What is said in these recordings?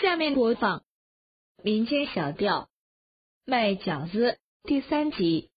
下面播放民间小调卖饺子第三集。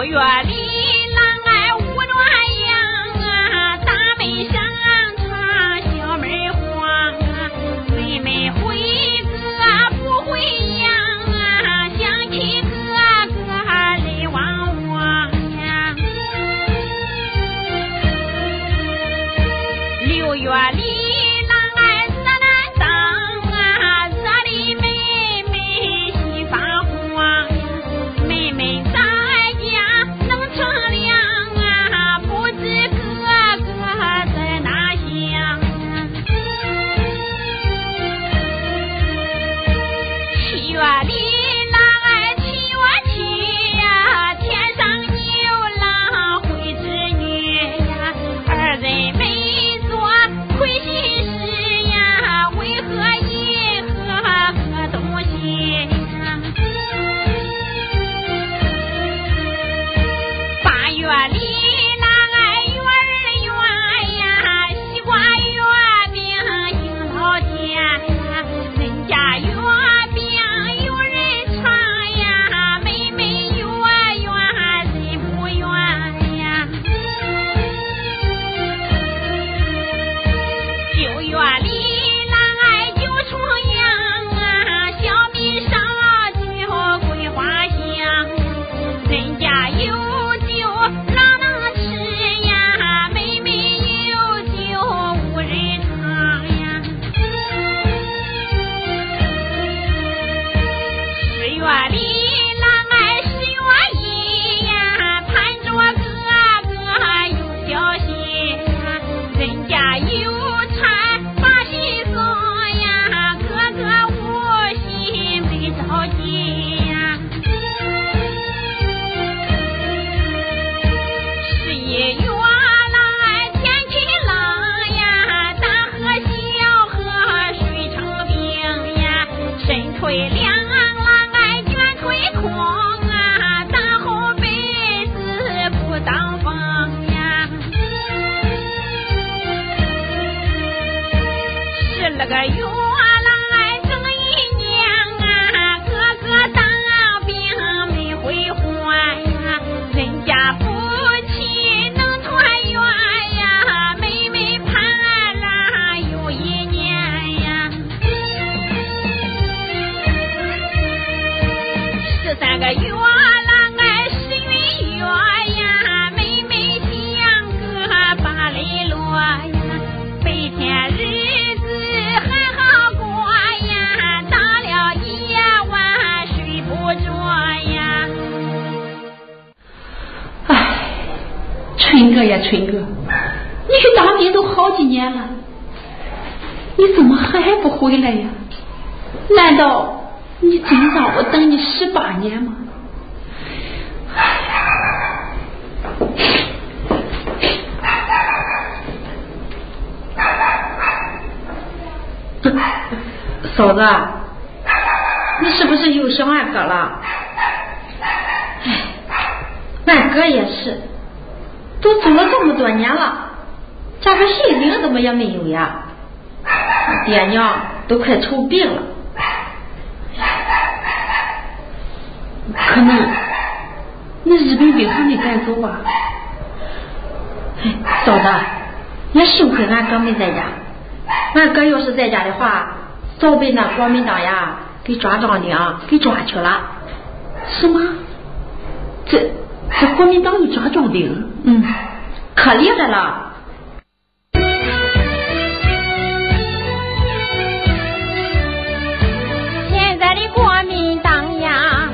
六月里，郎来五卵羊啊，大妹上床小妹慌啊，妹妹会哥不会呀？啊，想起哥哥泪汪汪呀。六月里。躲避个月亮哎，是月月呀，妹妹像个月落呀。白天日子还好过呀，到了夜晚睡不着呀。哎，春哥呀，春哥，你去当兵都好几年了，你怎么还不回来呀？难道？你真让我等你十八年吗？嫂子，你是不是又想俺哥了？哎，俺哥也是，都走了这么多年了，家个信灵怎么也没有呀？爹娘都快愁病了。可能那日本兵还没赶走吧？嫂子，也幸亏俺哥没在家，俺哥要是在家的话，早被那国民党呀给抓壮丁给抓去了。什么？这这国民党又抓壮丁？嗯，可厉害了。现在的国民党呀